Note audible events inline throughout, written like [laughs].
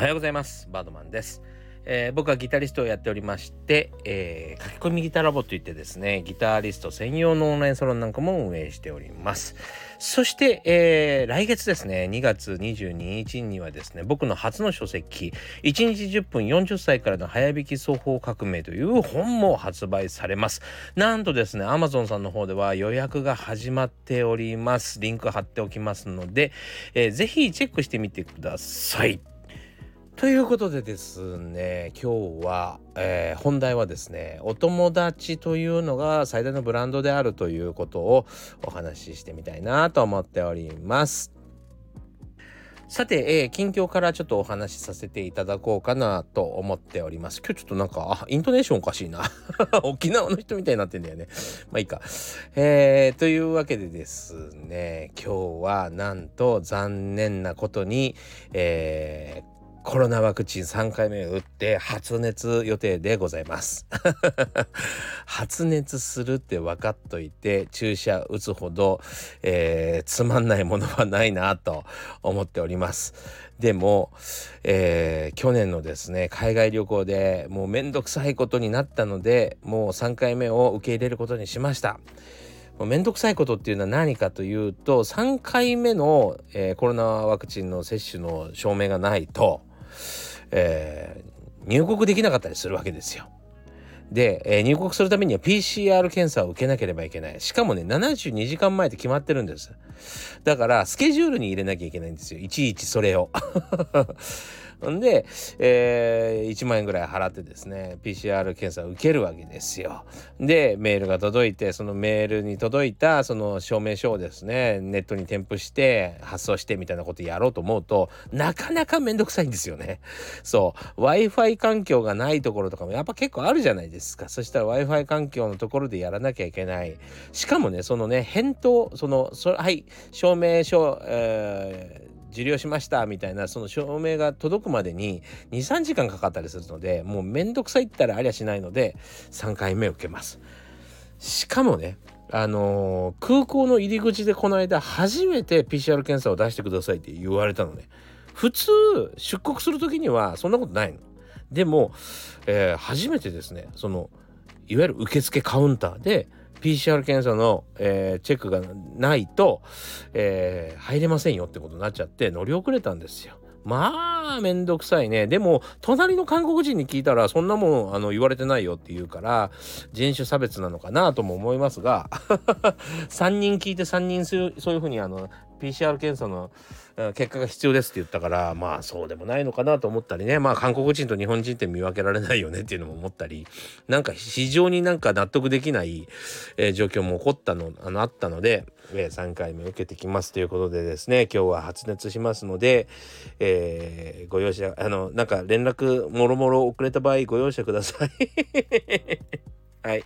おはようございます。バードマンです、えー、僕はギタリストをやっておりまして、えー、書き込みギターラボといってですねギタリスト専用のオンラインサロンなんかも運営しております。そして、えー、来月ですね2月22日にはですね僕の初の書籍1日10分40歳からの早弾き双方革命という本も発売されます。なんとですね Amazon さんの方では予約が始まっております。リンク貼っておきますので、えー、ぜひチェックしてみてください。ということでですね今日は、えー、本題はですねお友達というのが最大のブランドであるということをお話ししてみたいなと思っております。さて、えー、近況からちょっとお話しさせていただこうかなと思っております。今日ちょっとなんか、あ、イントネーションおかしいな。[laughs] 沖縄の人みたいになってんだよね。まあいいか。えー、というわけでですね、今日はなんと残念なことに、えー、コロナワクチン3回目打って発熱予定でございます。[laughs] 発熱するって分かっといて注射打つほど、えー、つまんないものはないなと思っております。でも、えー、去年のですね海外旅行でもうめんどくさいことになったのでもう3回目を受け入れることにしました。めんどくさいことっていうのは何かというと3回目の、えー、コロナワクチンの接種の証明がないと。えー、入国できなかったりするわけですよ。で、えー、入国するためには PCR 検査を受けなければいけない。しかもね、72時間前って決まってるんです。だから、スケジュールに入れなきゃいけないんですよ。いちいちそれを。んで、えー、1万円ぐらい払ってですね PCR 検査を受けるわけですよ。でメールが届いてそのメールに届いたその証明書をですねネットに添付して発送してみたいなことやろうと思うとなかなかめんどくさいんですよね。そう Wi-Fi 環境がないところとかもやっぱ結構あるじゃないですか。そしたら Wi-Fi 環境のところでやらなきゃいけない。しかもねそのね返答そのそはい証明書、えー受領しましたみたいなその証明が届くまでに23時間かかったりするのでもうめんどくさいったらありゃしないので3回目受けます。しかもねあのー、空港の入り口でこの間初めて PCR 検査を出してくださいって言われたのね。普通出国する時にはそんなことないの。でも、えー、初めてですねそのいわゆる受付カウンターで PCR 検査の、えー、チェックがないと、えー、入れませんよってことになっちゃって乗り遅れたんですよ。まあめんどくさいねでも隣の韓国人に聞いたらそんなもんあの言われてないよって言うから人種差別なのかなとも思いますが [laughs] 3人聞いて3人そういうふうにあの PCR 検査の結果が必要ですって言ったからまあそうでもないのかなと思ったりね。まあ韓国人と日本人って見分けられないよねっていうのも思ったりなんか非常になんか納得できない、えー、状況も起こったのあのあったので、えー、3回目受けてきますということでですね。今日は発熱しますので、えー、ご容赦あのなんか連絡もろもろ遅れた場合ご容赦ください。[laughs] はい。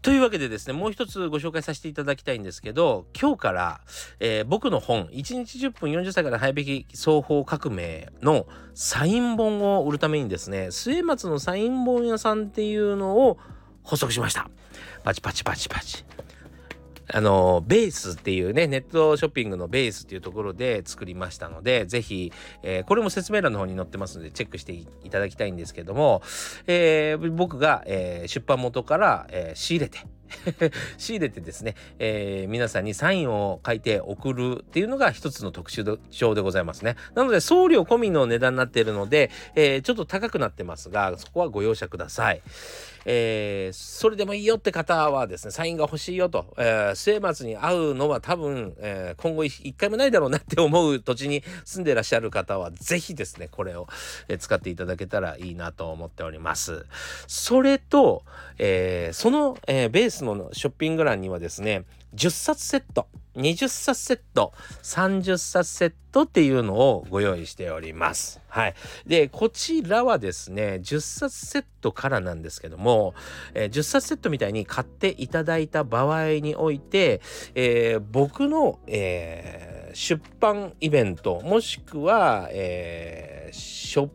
というわけでですね、もう一つご紹介させていただきたいんですけど、今日から、えー、僕の本、1日10分40歳から早引き双方革命のサイン本を売るためにですね、末松のサイン本屋さんっていうのを発足しました。パチパチパチパチ。あの、ベースっていうね、ネットショッピングのベースっていうところで作りましたので、ぜひ、えー、これも説明欄の方に載ってますので、チェックしていただきたいんですけども、えー、僕が、えー、出版元から、え仕入れて、[laughs] 仕入れてですね、えー、皆さんにサインを書いて送るっていうのが一つの特徴でございますね。なので送料込みの値段になっているので、えー、ちょっと高くなってますが、そこはご容赦ください。えー、それでもいいよって方はですね、サインが欲しいよと、えー、末松に会うのは多分、えー、今後一回もないだろうなって思う土地に住んでらっしゃる方は、ぜひですね、これを、使っていただけたらいいなと思っております。それと、えその、えベースのショッピング欄にはですね、10冊セット、20冊セット、30冊セットっていうのをご用意しております。はい。で、こちらはですね、10冊セットからなんですけども、えー、10冊セットみたいに買っていただいた場合において、えー、僕の、えー、出版イベント、もしくは、えー、ショ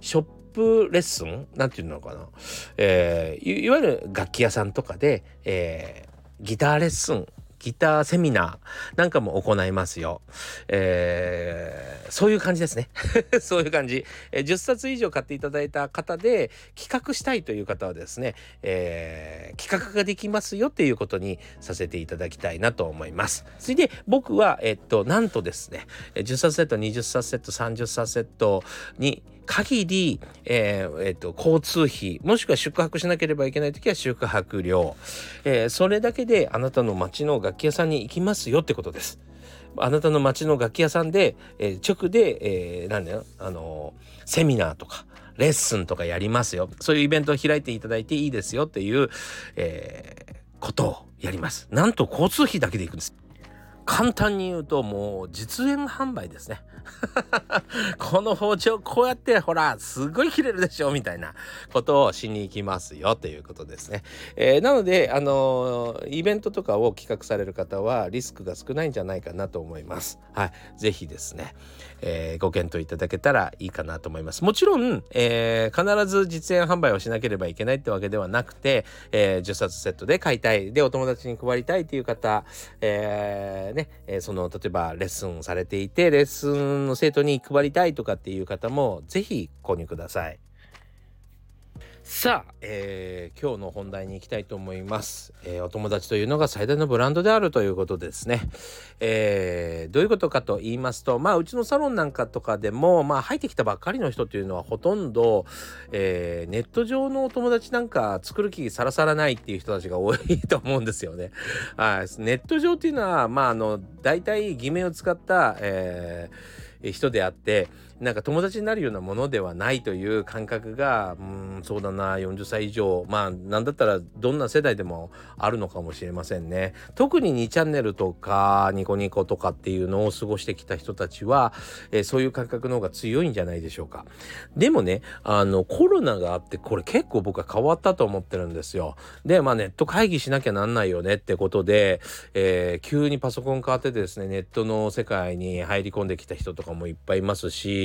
ショッププレッスン？なんていうのかな、えー、いわゆる楽器屋さんとかで、えー、ギターレッスンギターセミナーなんかも行いますよ。えー、そういう感じですね。[laughs] そういう感じ。えー、10冊以上買っていただいた方で企画したいという方はですね、えー、企画ができますよっていうことにさせていただきたいなと思います。それで僕は、えっと、なんとですね、10冊セット、20冊セット、30冊セットに限り、えーえーと、交通費もしくは宿泊しなければいけない時は宿泊料、えー、それだけであなたの町の楽器屋さんに行きますよってことです。あなたの町の楽器屋さんで、えー、直で、えー、なんだよあのー、セミナーとかレッスンとかやりますよそういうイベントを開いていただいていいですよっていう、えー、ことをやります。なんと交通費だけで行くんです。簡単に言うともう実演販売ですね。[laughs] この包丁こうやってほらすごい切れるでしょみたいなことをしに行きますよということですね。えー、なのであのー、イベントとかを企画される方はリスクが少ないんじゃないかなと思います。はい、ぜひですね、えー、ご検討いただけたらいいかなと思います。もちろん、えー、必ず実演販売をしなければいけないってわけではなくて、えー、10冊セットで買いたいでお友達に配りたいっていう方、えー、ね、え、その例えばレッスンされていてレッスンの生徒に配りたいとかっていう方も是非購入ください。さあ、えー、今日の本題に行きたいと思います、えー、お友達というのが最大のブランドであるということですね。えー、どういうことかと言いますと、まあ、うちのサロンなんかとかでも、まあ、入ってきたばっかりの人というのはほとんど、えー、ネット上のお友達なんか作る気さらさらないっていう人たちが多いと思うんですよね。はい、ネット上っていうのは、まあ、あの、大体偽名を使った、えー、人であって、なんか友達になるようなものではないという感覚がうんそうだな40歳以上。まあなんだったらどんな世代でもあるのかもしれませんね。特に2チャンネルとかニコニコとかっていうのを過ごしてきた人たちは、えー、そういう感覚の方が強いんじゃないでしょうか。でもねあのコロナがあってこれ結構僕は変わったと思ってるんですよ。でまあネット会議しなきゃなんないよねってことで、えー、急にパソコン買ってですねネットの世界に入り込んできた人とかもいっぱいいますし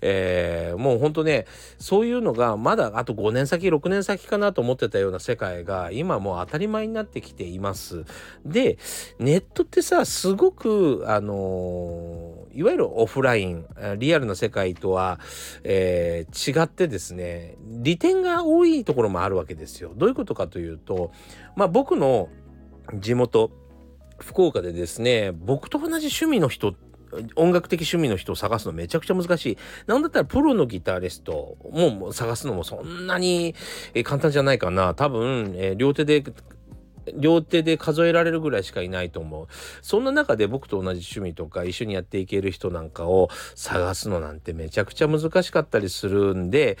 えー、もうほんとねそういうのがまだあと5年先6年先かなと思ってたような世界が今もう当たり前になってきています。でネットってさすごくあの、いわゆるオフラインリアルな世界とは、えー、違ってですね利点が多いところもあるわけですよ。どういうことかというとまあ僕の地元福岡でですね僕と同じ趣味の人っ音楽的趣味の人を探すのめちゃくちゃ難しい。なんだったらプロのギタリストも探すのもそんなに簡単じゃないかな。多分、えー、両手で両手で数えられるぐらいしかいないと思う。そんな中で僕と同じ趣味とか一緒にやっていける人なんかを探すのなんてめちゃくちゃ難しかったりするんで、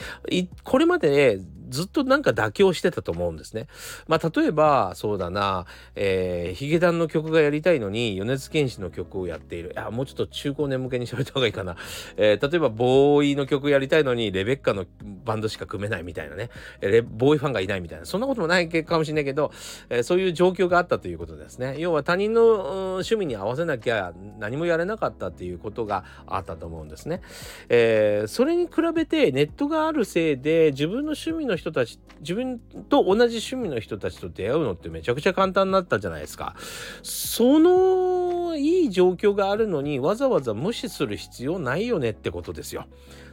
これまで、ね、ずっとなんか妥協してたと思うんですね。まあ例えばそうだな、えー、ヒゲダンの曲がやりたいのに米津玄師の曲をやっている。いやもうちょっと中高年向けにしといた方がいいかな。えー、例えばボーイの曲やりたいのにレベッカのバンドしか組めないみたいなね。えボーイファンがいないみたいな。そんなこともないかもしれないけど、えー、そういう状況があったということですね。要は他人の趣味に合わせなきゃ何もやれなかったっていうことがあったと思うんですね。えー、それに比べてネットがあるせいで自分の趣味の人たち自分と同じ趣味の人たちと出会うのってめちゃくちゃ簡単になったじゃないですか。そのいい状況があるのにわざわざ無視する必要ないよねってことですよ。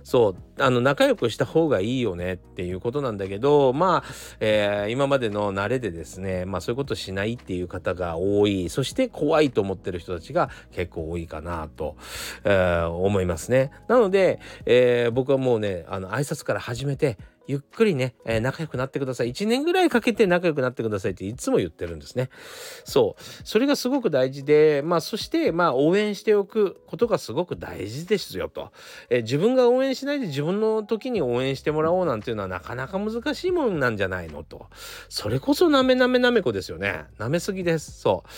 そうあの仲良くした方がいいよねっていうことなんだけどまあ、えー、今までの慣れでですねまあそういうことしないっていう方が多いそして怖いと思ってる人たちが結構多いかなと、えー、思いますね。なので、えー、僕はもうねあの挨拶から始めてゆっくりね、えー、仲良くなってください。1年ぐらいかけて仲良くなってくださいっていつも言ってるんですね。そう。それがすごく大事で、まあそして、まあ応援しておくことがすごく大事ですよと。えー、自分が応援しないで自分の時に応援してもらおうなんていうのはなかなか難しいもんなんじゃないのと。それこそなめなめなめこですよね。なめすぎです。そう。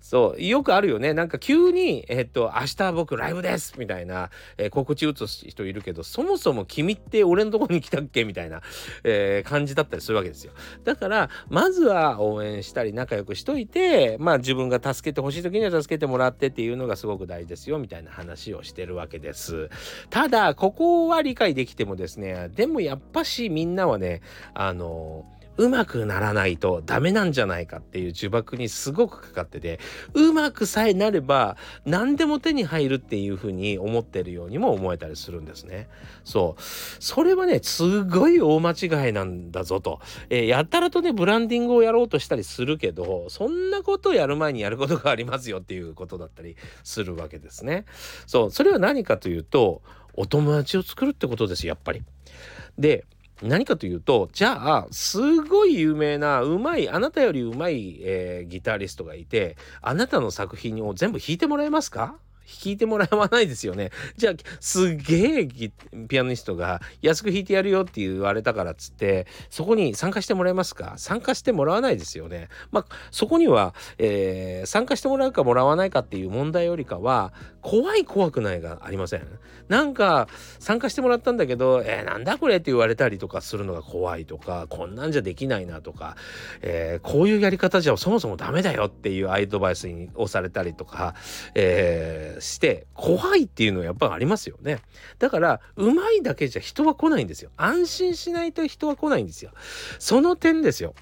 そう、よくあるよね。なんか急に、えっと、明日僕ライブですみたいな、えー、告知打つ人いるけど、そもそも君って俺のとこに来たっけみたいな、えー、感じだったりするわけですよ。だから、まずは応援したり仲良くしといて、まあ自分が助けてほしい時には助けてもらってっていうのがすごく大事ですよ、みたいな話をしてるわけです。ただ、ここは理解できてもですね、でもやっぱしみんなはね、あのうまくならないとダメなんじゃないかっていう呪縛にすごくかかっててうまくさえなれば何でも手に入るっていうふうに思ってるようにも思えたりするんですね。そうそれはねすごい大間違いなんだぞと、えー、やったらとねブランディングをやろうとしたりするけどそんなことをやる前にやることがありますよっていうことだったりするわけですね。そうそれは何かというとお友達を作るってことですやっぱり。で何かというとじゃあすごい有名なうまいあなたよりうまい、えー、ギタリストがいてあなたの作品を全部弾いてもらえますか？弾いてもらわないですよね。じゃあすげえピアニストが安く弾いてやるよって言われたからっつってそこに参加してもらえますか？参加してもらわないですよね。まあそこには、えー、参加してもらうかもらわないかっていう問題よりかは怖い怖くないがありません。なんか参加してもらったんだけど「えー、なんだこれ」って言われたりとかするのが怖いとかこんなんじゃできないなとか、えー、こういうやり方じゃそもそもダメだよっていうアドバイスに押されたりとか、えー、して怖いっていうのはやっぱありますよね。だからうまいだけじゃ人は来ないんですよ。安心しないと人は来ないんですよ。その点ですよ。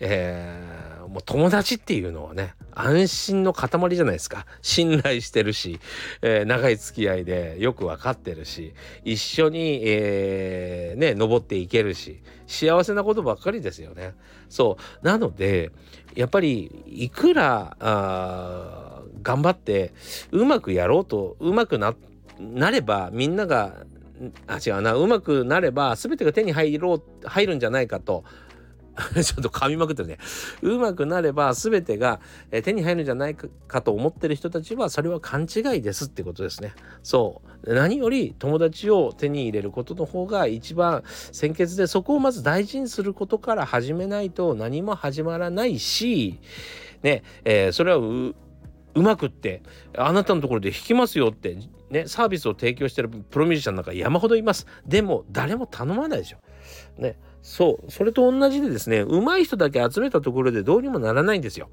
えー、もう友達っていうのはね安心の塊じゃないですか信頼してるし、えー、長い付き合いでよく分かってるし一緒に、えー、ね登っていけるし幸せなことばっかりですよね。そうなのでやっぱりいくらあ頑張ってうまくやろうとうまくななればみんながあ違うなうまくなれば全てが手に入ろう入るんじゃないかと [laughs] ちょっと噛みまくってるね。うまくなれば全てが手に入るんじゃないかと思ってる人たちはそれは勘違いですってことですね。そう。何より友達を手に入れることの方が一番先決でそこをまず大事にすることから始めないと何も始まらないし、ね、えー、それはうまくってあなたのところで弾きますよってねサービスを提供してるプロミュージシャンなんか山ほどいますでも誰も頼まないでしょねそうそれと同じでですね上手い人だけ集めたところでどうにもならないんですよ。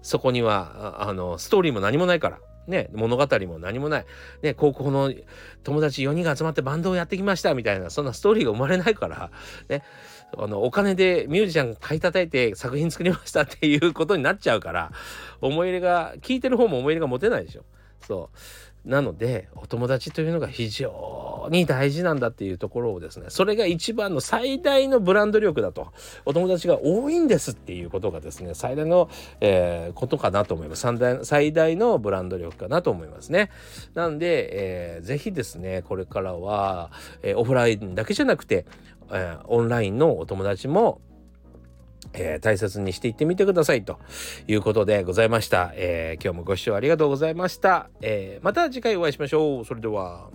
そこにはあのストーリーも何もないから。ね、物語も何もない、ね、高校の友達4人が集まってバンドをやってきましたみたいなそんなストーリーが生まれないから、ね、あのお金でミュージシャン買い叩いて作品作りましたっていうことになっちゃうから思い入れが聞いてる方も思い入れが持てないでしょ。そう。なのでお友達というのが非常に大事なんだっていうところをですねそれが一番の最大のブランド力だとお友達が多いんですっていうことがですね最大の、えー、ことかなと思います。最大のブランド力かなと思いますね。なんで、えー、ぜひですねこれからは、えー、オフラインだけじゃなくて、えー、オンラインのお友達もえー、大切にしていってみてくださいということでございました。えー、今日もご視聴ありがとうございました。えー、また次回お会いしましょう。それでは。